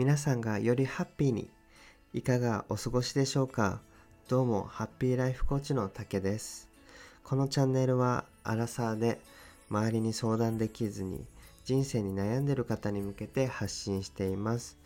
皆さんがよりハッピーにいかがお過ごしでしょうか？どうもハッピーライフコーチの竹です。このチャンネルはアラサーで周りに相談できずに人生に悩んでる方に向けて発信しています。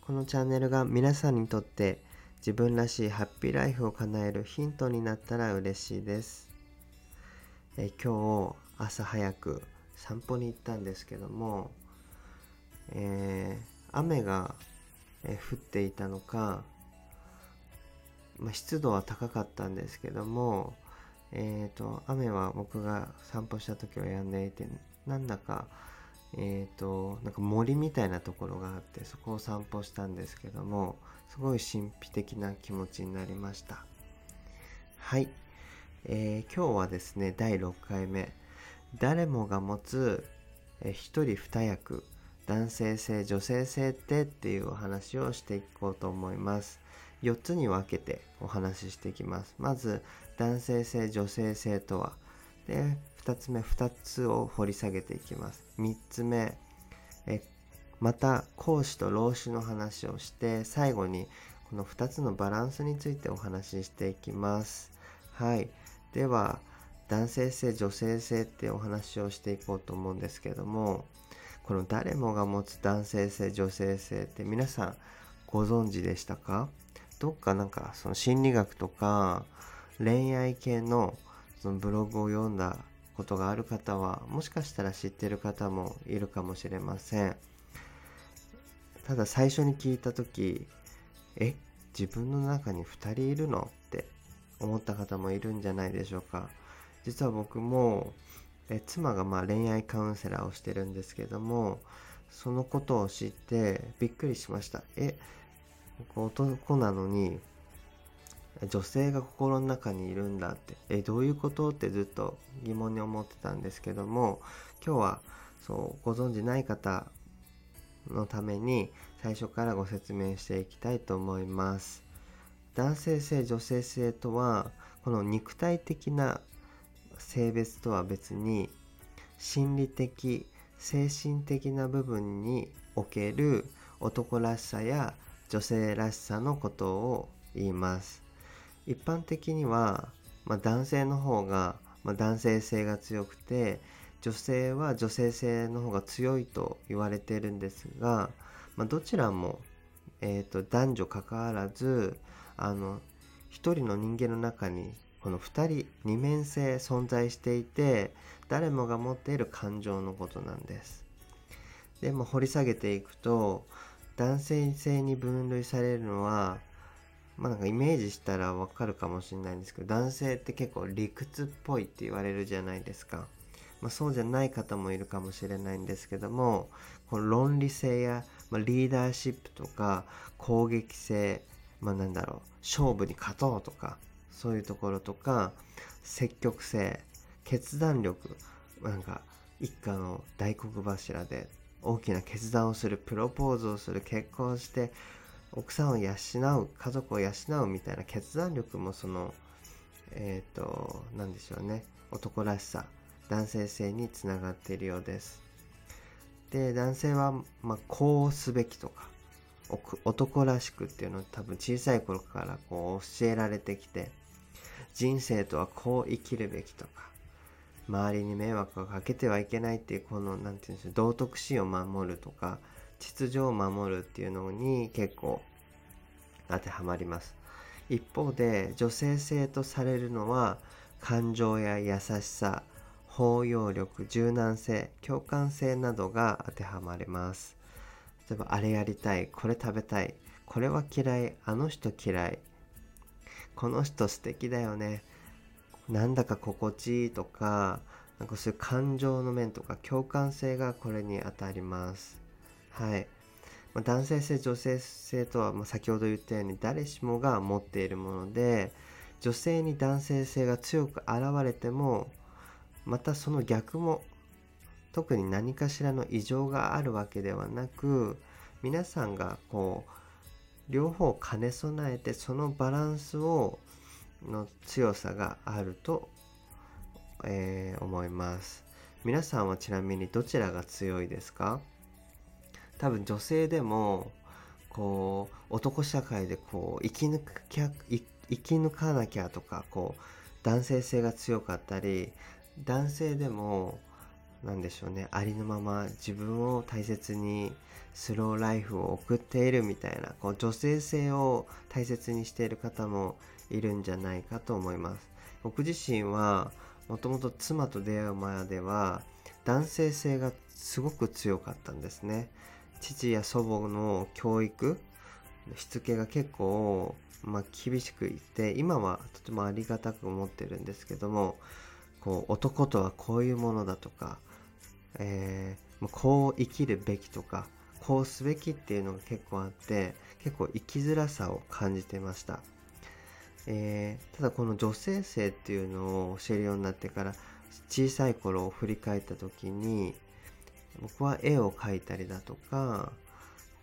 このチャンネルが皆さんにとって自分らしいハッピーライフを叶えるヒントになったら嬉しいです。え今日朝早く散歩に行ったんですけども、えー、雨が、降っていたのか、まあ、湿度は高かったんですけども、えーと、雨は僕が散歩した時は止んでいてなんだかえーと、なんか森みたいなところがあってそこを散歩したんですけどもすごい神秘的な気持ちになりました。はい、えー、今日はですね第6回目。誰もが持つ、え、一人二役。男性性女性性ってっていうお話をしていこうと思います。4つに分けてお話ししていきます。まず男性性女性性とは。で2つ目2つを掘り下げていきます。3つ目えまた講師と老子の話をして最後にこの2つのバランスについてお話ししていきます。はい。では男性性女性性ってお話をしていこうと思うんですけどもこの誰もが持つ男性性女性性って皆さんご存知でしたか？どっかなんかその心理学とか恋愛系のそのブログを読んだことがある方はもしかしたら知ってる方もいるかもしれません。ただ最初に聞いた時え？自分の中に2人いるの？って思った方もいるんじゃないでしょうか。実は僕もえ妻がまあ恋愛カウンセラーをしてるんですけどもそのことを知ってびっくりしました。え僕男なのに女性が心の中にいるんだって。えどういうこと？ってずっと疑問に思ってたんですけども今日はそうご存じない方のために最初からご説明していきたいと思います。男性性女性性とはこの肉体的な性別とは別に心理的精神的な部分における男らしさや女性らしさのことを言います。一般的には、まあ、男性の方が、まあ、男性性が強くて女性は女性性の方が強いと言われているんですが、まあ、どちらも、えーと、男女関わらずあの一人の人間の中にこの2人二面性存在していて誰もが持っている感情のことなんです。でも掘り下げていくと男性性に分類されるのはまあなんかイメージしたらわかるかもしれないんですけど男性って結構理屈っぽいって言われるじゃないですか。まあ、そうじゃない方もいるかもしれないんですけどもこの論理性や、まあ、リーダーシップとか攻撃性、まあ、なんだろう勝負に勝とうとかそういうところとか積極性決断力なんか一家の大黒柱で大きな決断をするプロポーズをする結婚して奥さんを養う家族を養うみたいな決断力もそのえっ、ー、と何でしょうね男らしさ男性性につながっているようです。で男性は、まあ、こうすべきとか男らしくっていうのを多分小さい頃からこう教えられてきて人生とはこう生きるべきとか周りに迷惑をかけてはいけないっていうこの何て言うんでしょう道徳心を守るとか秩序を守るっていうのに結構当てはまります。一方で女性性とされるのは感情や優しさ包容力柔軟性共感性などが当てはまります。例えばあれやりたいこれ食べたいこれは嫌いあの人嫌いこの人素敵だよねなんだか心地いいとかなんかそういう感情の面とか共感性がこれに当たりますはい。まあ、男性性、女性性とは、まあ、先ほど言ったように誰しもが持っているもので、女性に男性性が強く現れても、またその逆も、特に何かしらの異常があるわけではなく、皆さんがこう、両方兼ね備えて、そのバランスを、の強さがあると、えー、思います。皆さんはちなみにどちらが強いですか？多分女性でもこう男社会でこう生き抜きゃ生き抜かなきゃとかこう男性性が強かったり男性でも何でしょうねありのまま自分を大切にスローライフを送っているみたいなこう女性性を大切にしている方もいるんじゃないかと思います。僕自身はもともと妻と出会う前では男性性がすごく強かったんですね。父や祖母の教育しつけが結構、まあ、厳しくいて今はとてもありがたく思ってるんですけどもこう男とはこういうものだとか、えー、こう生きるべきとかこうすべきっていうのが結構あって結構生きづらさを感じてました、えー、ただこの女性性っていうのを教えるようになってから小さい頃を振り返った時に僕は絵を描いたりだとか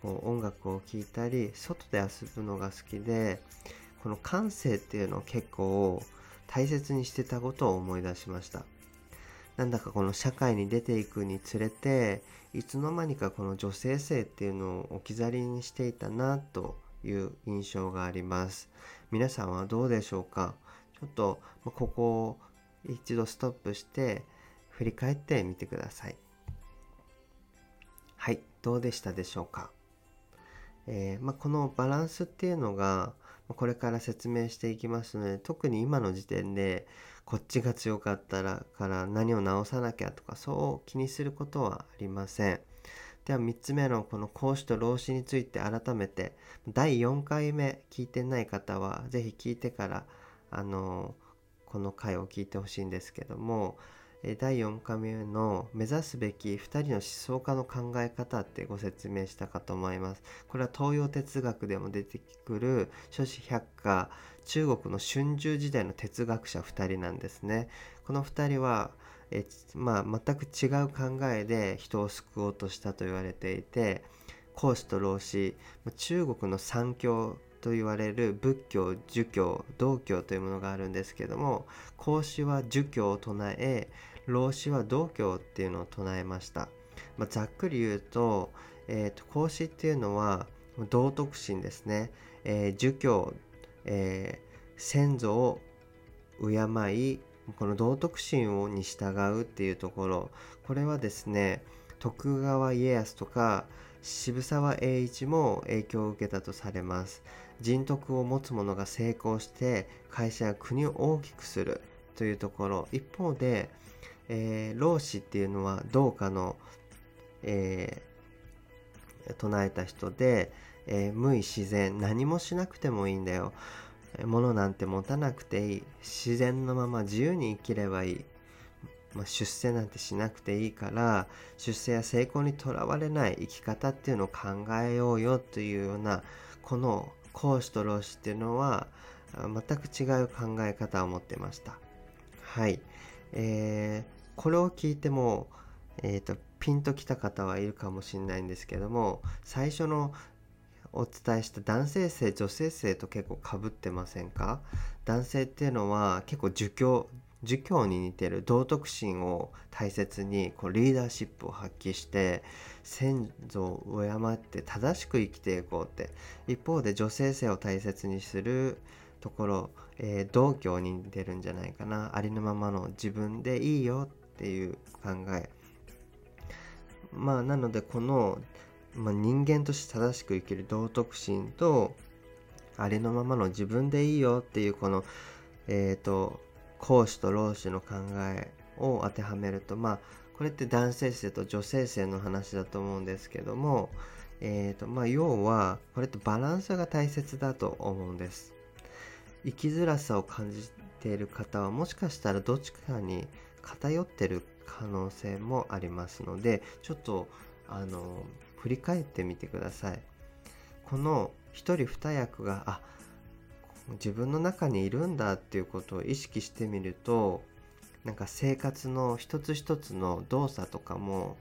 こう音楽を聴いたり外で遊ぶのが好きでこの感性っていうのを結構大切にしてたことを思い出しました。なんだかこの社会に出ていくにつれていつの間にかこの女性性っていうのを置き去りにしていたなという印象があります。皆さんはどうでしょうか？ちょっとここを一度ストップして振り返ってみてください。はいどうでしたでしょうか、えー、まあ、このバランスっていうのがこれから説明していきますので特に今の時点でこっちが強かったらから何を直さなきゃとかそう気にすることはありません。では3つ目のこの講師と老子について改めて第4回目聞いてない方は是非聞いてからあのこの回を聞いてほしいんですけども第4回目の目指すべき2人の思想家の考え方ってご説明したかと思います。これは東洋哲学でも出てくる諸子百科中国の春秋時代の哲学者2人なんですね。この2人はえ、まあ、全く違う考えで人を救おうとしたと言われていて孔子と老子中国の三教と言われる仏教儒教道教というものがあるんですけども孔子は儒教を唱え老子は道教っていうのを唱えました、まあ、ざっくり言うと,、えーと、孔子っていうのは道徳心ですね、えー、儒教、えー、先祖を敬いこの道徳心をに従うっていうところ。これはですね徳川家康とか渋沢栄一も影響を受けたとされます。人徳を持つ者が成功して会社や国を大きくするというところ。一方でえー、老子っていうのは道家の、えー、唱えた人で、えー、無為自然。何もしなくてもいいんだよ。物なんて持たなくていい。自然のまま自由に生きればいい、まあ、出世なんてしなくていいから出世や成功にとらわれない生き方っていうのを考えようよというようなこの講師と老子っていうのは全く違う考え方を持ってました。はい。えーこれを聞いても、えーと、ピンときた方はいるかもしれないんですけども最初のお伝えした男性性女性性と結構かぶってませんか？男性っていうのは結構儒教儒教に似てる道徳心を大切にこうリーダーシップを発揮して先祖を敬って正しく生きていこうって一方で女性性を大切にするところ、えー、道教に似てるんじゃないかな。ありのままの自分でいいよっていう考え。まあなのでこの、まあ、人間として正しく生きる道徳心とありのままの自分でいいよっていうこのえっ、ー、と講師と老子の考えを当てはめるとまあこれって男性性と女性性の話だと思うんですけどもえーとまあ、要はこれってバランスが大切だと思うんです。生きづらさを感じている方はもしかしたらどっちかに偏ってる可能性もありますのでちょっとあの振り返ってみてください。この一人二役があ自分の中にいるんだっていうことを意識してみるとなんか生活の一つ一つの動作とかも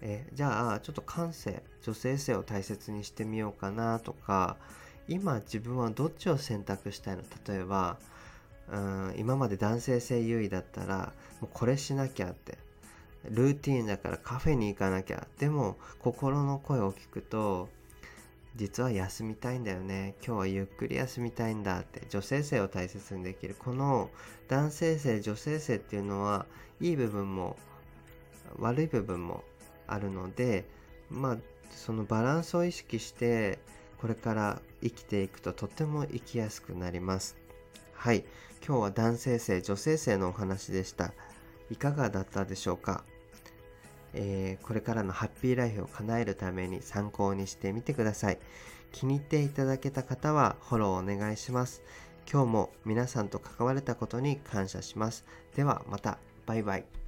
えじゃあちょっと感性女性性を大切にしてみようかなとか今自分はどっちを選択したいの？例えばうん今まで男性性優位だったらもうこれしなきゃってルーティンだからカフェに行かなきゃ。でも心の声を聞くと実は休みたいんだよね。今日はゆっくり休みたいんだって女性性を大切にできる。この男性性女性性っていうのはいい部分も悪い部分もあるのでまあそのバランスを意識してこれから生きていくととても生きやすくなります。はい。今日は男性性女性性のお話でした。いかがだったでしょうか？えー、これからのハッピーライフを叶えるために参考にしてみてください。気に入っていただけた方はフォローお願いします。今日も皆さんと関われたことに感謝します。ではまた。バイバイ。